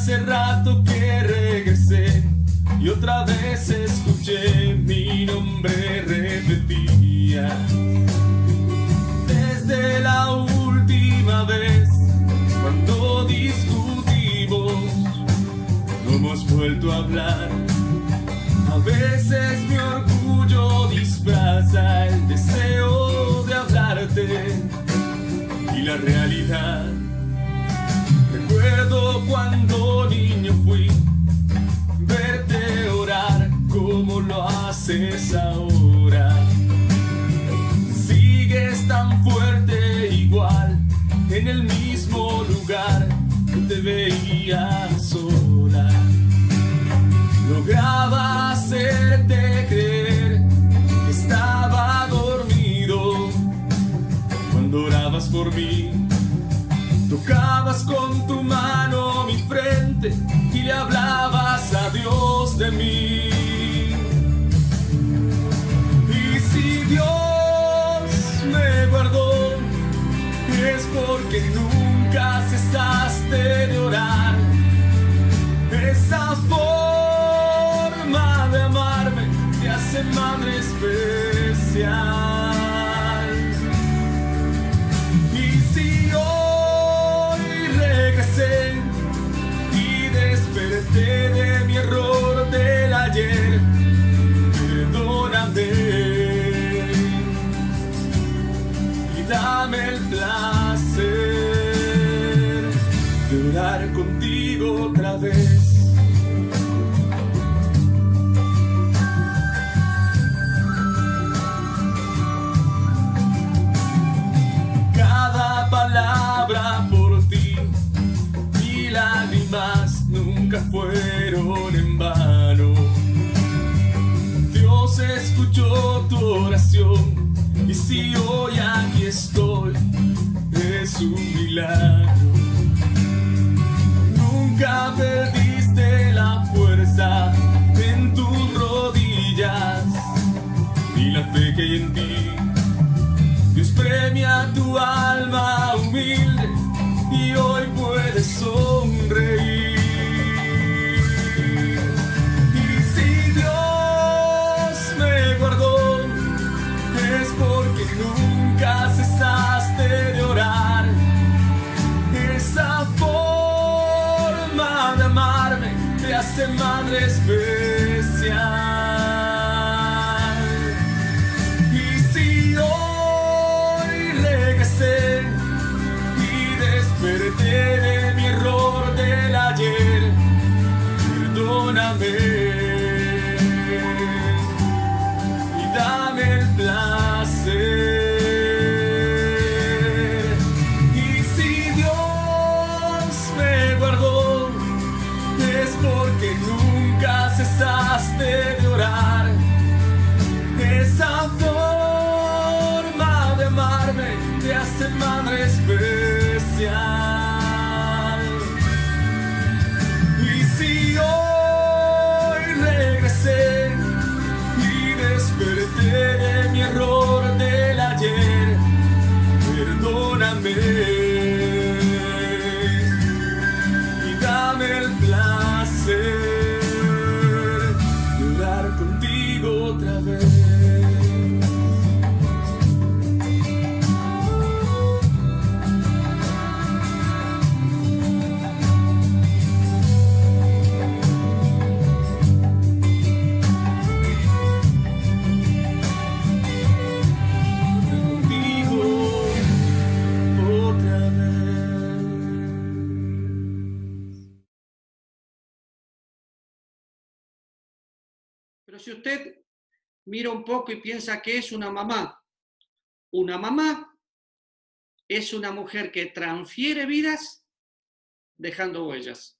hace rato que regresé y otra vez escuché mi nombre repetía. Desde la última vez, cuando discutimos, no hemos vuelto a hablar. A veces mi orgullo disfraza el deseo de hablarte y la realidad. Cuando niño fui verte orar como lo haces ahora. Sigues tan fuerte igual en el mismo lugar que te veía sola. Lograba hacerte creer que estaba dormido cuando orabas por mí. Tocabas con tu mano mi frente y le hablabas a Dios de mí. Y si Dios me guardó, es porque nunca cesaste en ti. Dios premia tu alma humilde y hoy puedes sonreír. Y si Dios me guardó, es porque nunca cesaste de orar. Esa forma de amarme te hace madre especial. Nunca cesaste de orar. Si usted mira un poco y piensa que es una mamá, una mamá es una mujer que transfiere vidas dejando huellas.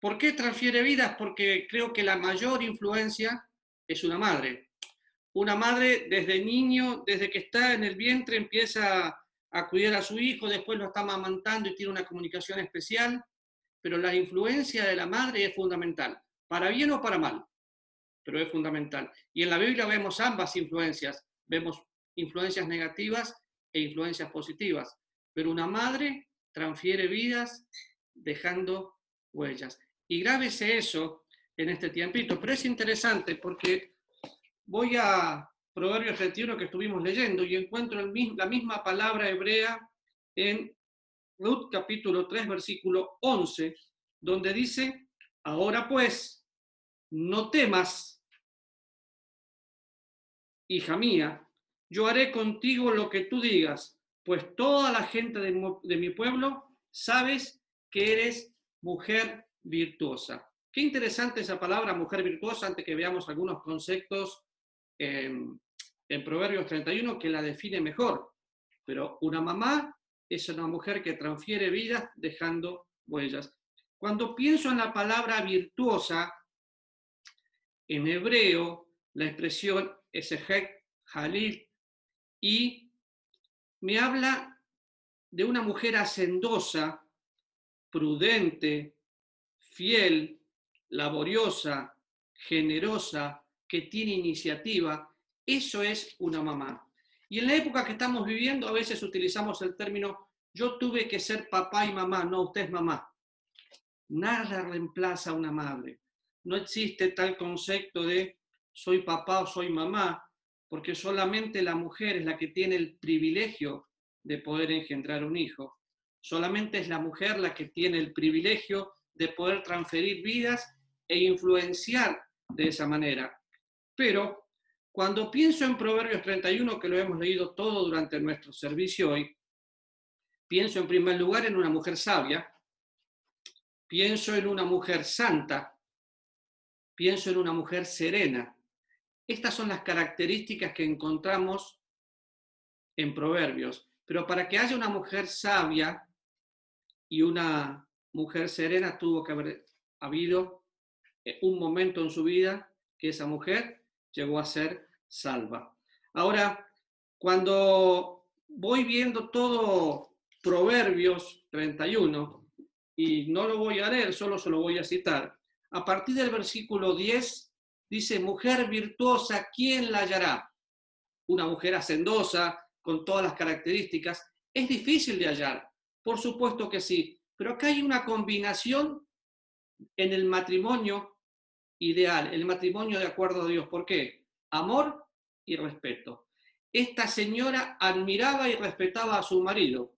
¿Por qué transfiere vidas? Porque creo que la mayor influencia es una madre. Una madre desde niño, desde que está en el vientre, empieza a cuidar a su hijo, después lo está amamantando y tiene una comunicación especial, pero la influencia de la madre es fundamental, para bien o para mal, pero es fundamental. Y en la Biblia vemos ambas influencias, vemos influencias negativas e influencias positivas, pero una madre transfiere vidas dejando huellas. Y grábese eso en este tiempito. Pero es interesante porque voy a Proverbios 31 que estuvimos leyendo y encuentro la misma palabra hebrea en Ruth capítulo 3 versículo 11, donde dice, ahora pues, no temas, hija mía, yo haré contigo lo que tú digas, pues toda la gente de, mi pueblo sabes que eres mujer virtuosa. Qué interesante esa palabra, mujer virtuosa, antes que veamos algunos conceptos en Proverbios 31 que la define mejor. Pero una mamá es una mujer que transfiere vidas dejando huellas. Cuando pienso en la palabra virtuosa, en hebreo, la expresión es halil, y me habla de una mujer hacendosa, prudente, fiel, laboriosa, generosa, que tiene iniciativa. Eso es una mamá. Y en la época que estamos viviendo a veces utilizamos el término yo tuve que ser papá y mamá, no usted es mamá. Nada reemplaza a una madre. No existe tal concepto de soy papá o soy mamá, porque solamente la mujer es la que tiene el privilegio de poder engendrar un hijo. Solamente es la mujer la que tiene el privilegio de poder transferir vidas e influenciar de esa manera. Pero cuando pienso en Proverbios 31, que lo hemos leído todo durante nuestro servicio hoy, pienso en primer lugar en una mujer sabia, pienso en una mujer santa, pienso en una mujer serena. Estas son las características que encontramos en Proverbios. Pero para que haya una mujer sabia y una mujer serena, tuvo que haber habido eh, un momento en su vida que esa mujer llegó a ser salva. Ahora, cuando voy viendo todo Proverbios 31, y no lo voy a leer, solo se lo voy a citar, a partir del versículo 10 dice, mujer virtuosa, ¿quién la hallará? Una mujer hacendosa, con todas las características, es difícil de hallar, por supuesto que sí, pero acá hay una combinación en el matrimonio ideal, el matrimonio de acuerdo a Dios. ¿Por qué? Amor y respeto. Esta señora admiraba y respetaba a su marido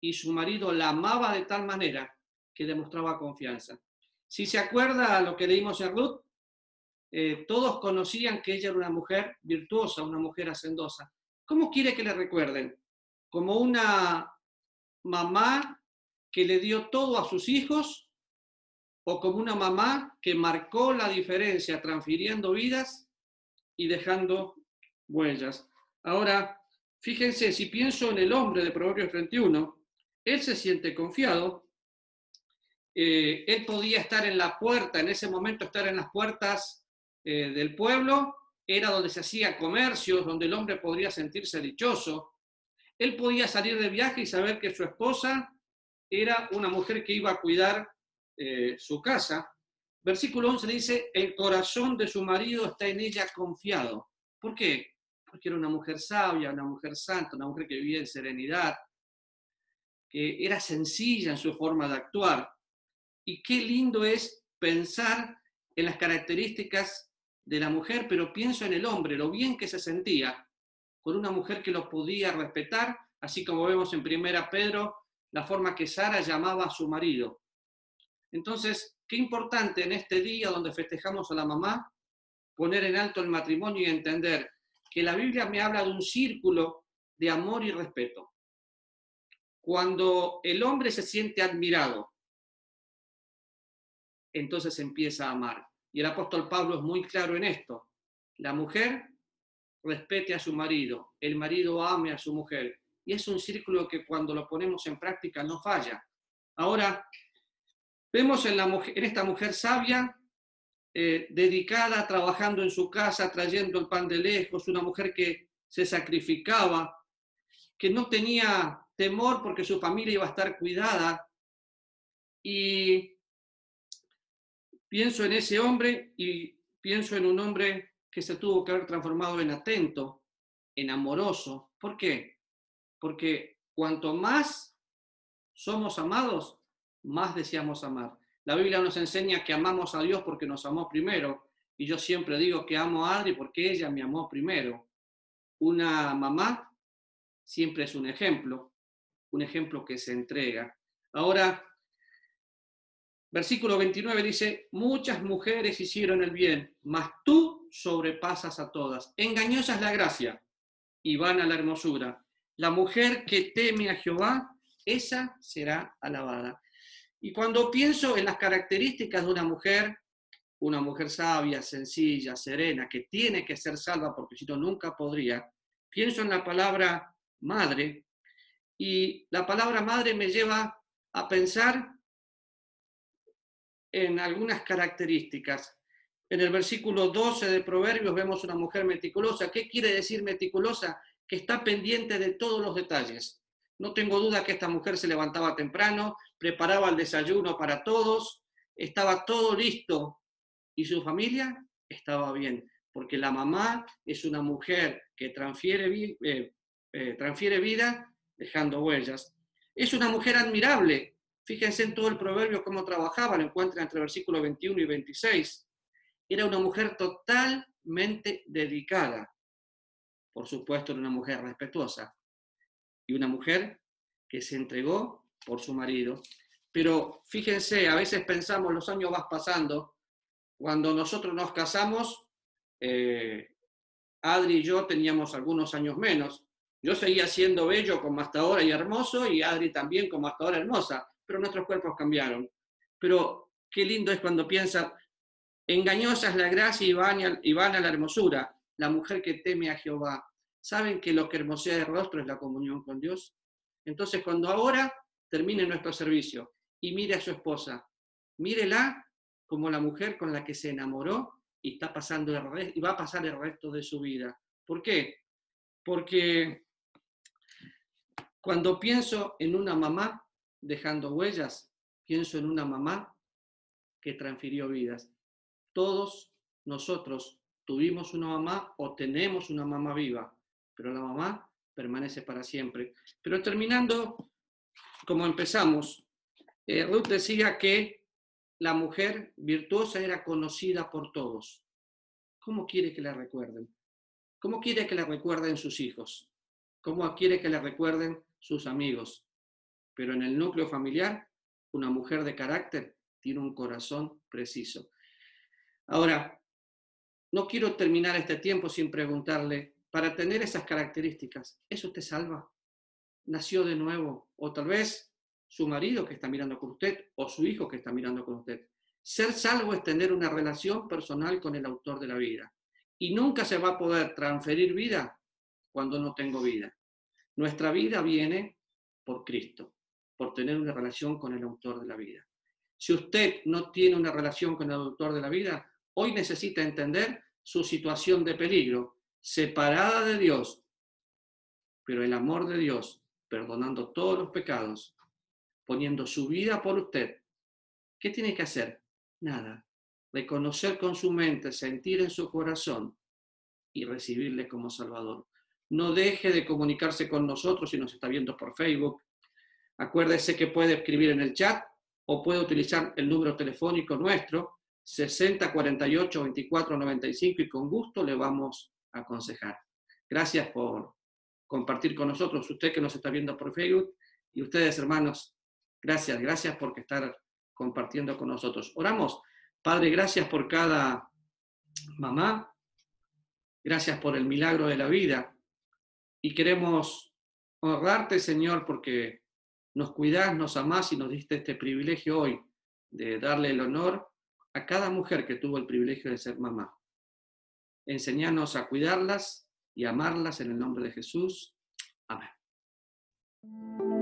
y su marido la amaba de tal manera que demostraba confianza. Si se acuerda lo que leímos en Ruth, eh, todos conocían que ella era una mujer virtuosa, una mujer hacendosa. ¿Cómo quiere que le recuerden? ¿Como una mamá que le dio todo a sus hijos o como una mamá que marcó la diferencia transfiriendo vidas y dejando huellas. Ahora, fíjense, si pienso en el hombre de Proverbios 31, él se siente confiado, eh, él podía estar en la puerta, en ese momento estar en las puertas eh, del pueblo, era donde se hacía comercio, donde el hombre podría sentirse dichoso. Él podía salir de viaje y saber que su esposa era una mujer que iba a cuidar eh, su casa, versículo 11 dice, el corazón de su marido está en ella confiado. ¿Por qué? Porque era una mujer sabia, una mujer santa, una mujer que vivía en serenidad, que era sencilla en su forma de actuar. Y qué lindo es pensar en las características de la mujer, pero pienso en el hombre, lo bien que se sentía con una mujer que lo podía respetar, así como vemos en primera Pedro, la forma que Sara llamaba a su marido. Entonces, qué importante en este día donde festejamos a la mamá, poner en alto el matrimonio y entender que la Biblia me habla de un círculo de amor y respeto. Cuando el hombre se siente admirado, entonces empieza a amar. Y el apóstol Pablo es muy claro en esto. La mujer respete a su marido, el marido ame a su mujer. Y es un círculo que cuando lo ponemos en práctica no falla. Ahora, Vemos en, esta mujer sabia, eh, dedicada, trabajando en su casa, trayendo el pan de lejos, una mujer que se sacrificaba, que no tenía temor porque su familia iba a estar cuidada. Y pienso en ese hombre y pienso en un hombre que se tuvo que haber transformado en atento, en amoroso. ¿Por qué? Porque cuanto más somos amados, más deseamos amar. La Biblia nos enseña que amamos a Dios porque nos amó primero. Y yo siempre digo que amo a Adri porque ella me amó primero. Una mamá siempre es un ejemplo, un ejemplo que se entrega. Ahora, versículo 29 dice, muchas mujeres hicieron el bien, mas tú sobrepasas a todas. Engañosa es la gracia y van a la hermosura. La mujer que teme a Jehová, esa será alabada. Y cuando pienso en las características de una mujer, una mujer sabia, sencilla, serena, que tiene que ser salva porque si no nunca podría, pienso en la palabra madre y la palabra madre me lleva a pensar en algunas características. En el versículo 12 de Proverbios vemos una mujer meticulosa. ¿Qué quiere decir meticulosa? Que está pendiente de todos los detalles. No tengo duda que esta mujer se levantaba temprano, preparaba el desayuno para todos, estaba todo listo y su familia estaba bien, porque la mamá es una mujer que transfiere, eh, eh, transfiere vida dejando huellas. Es una mujer admirable. Fíjense en todo el proverbio cómo trabajaba, lo encuentran entre versículos 21 y 26 era una mujer totalmente dedicada. Por supuesto, era una mujer respetuosa y una mujer que se entregó por su marido. Pero fíjense, a veces pensamos, los años van pasando, cuando nosotros nos casamos, eh, Adri y yo teníamos algunos años menos. Yo seguía siendo bello como hasta ahora y hermoso, y Adri también como hasta ahora hermosa, pero nuestros cuerpos cambiaron. Pero qué lindo es cuando piensa, Engañosa la gracia y van, a la hermosura, la mujer que teme a Jehová. ¿Saben que lo que hermosea el rostro es la comunión con Dios? Entonces, cuando ahora termine nuestro servicio y mire a su esposa, mírela como la mujer con la que se enamoró y, está pasando y va a pasar el resto de su vida. ¿Por qué? Porque cuando pienso en una mamá dejando huellas, pienso en una mamá que transfirió vidas. Todos nosotros tuvimos una mamá o tenemos una mamá viva, pero la mamá permanece para siempre. Pero terminando, como empezamos, eh, Ruth decía que la mujer virtuosa era conocida por todos. ¿Cómo quiere que la recuerden? ¿Cómo quiere que la recuerden sus hijos? ¿Cómo quiere que la recuerden sus amigos? Pero en el núcleo familiar, una mujer de carácter tiene un corazón preciso. Ahora, no quiero terminar este tiempo sin preguntarle, para tener esas características, ¿eso te salva? ¿Nació de nuevo? O tal vez su marido que está mirando con usted o su hijo que está mirando con usted. Ser salvo es tener una relación personal con el autor de la vida. Y nunca se va a poder transferir vida cuando no tengo vida. Nuestra vida viene por Cristo, por tener una relación con el autor de la vida. Si usted no tiene una relación con el autor de la vida, hoy necesita entender su situación de peligro, separada de Dios, pero el amor de Dios, perdonando todos los pecados, poniendo su vida por usted. ¿Qué tiene que hacer? Nada. Reconocer con su mente, sentir en su corazón y recibirle como Salvador. No deje de comunicarse con nosotros si nos está viendo por Facebook. Acuérdese que puede escribir en el chat o puede utilizar el número telefónico nuestro 60 48 24 95 y con gusto le vamos a aconsejar. Gracias por compartir con nosotros, usted que nos está viendo por Facebook y ustedes hermanos, gracias, gracias por estar compartiendo con nosotros. Oramos, Padre, gracias por cada mamá, gracias por el milagro de la vida y queremos honrarte, Señor, porque nos cuidás, nos amás y nos diste este privilegio hoy de darle el honor a cada mujer que tuvo el privilegio de ser mamá. Enseñanos a cuidarlas y amarlas en el nombre de Jesús. Amén.